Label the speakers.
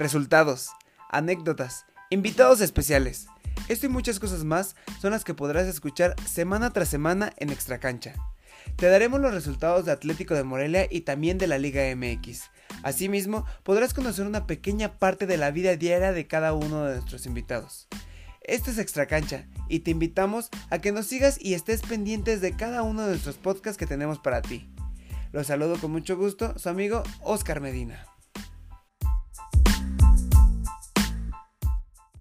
Speaker 1: resultados, anécdotas, invitados especiales. Esto y muchas cosas más son las que podrás escuchar semana tras semana en Extra Cancha. Te daremos los resultados de Atlético de Morelia y también de la Liga MX. Asimismo, podrás conocer una pequeña parte de la vida diaria de cada uno de nuestros invitados. Esto es Extra Cancha y te invitamos a que nos sigas y estés pendientes de cada uno de nuestros podcasts que tenemos para ti. Los saludo con mucho gusto, su amigo Oscar Medina.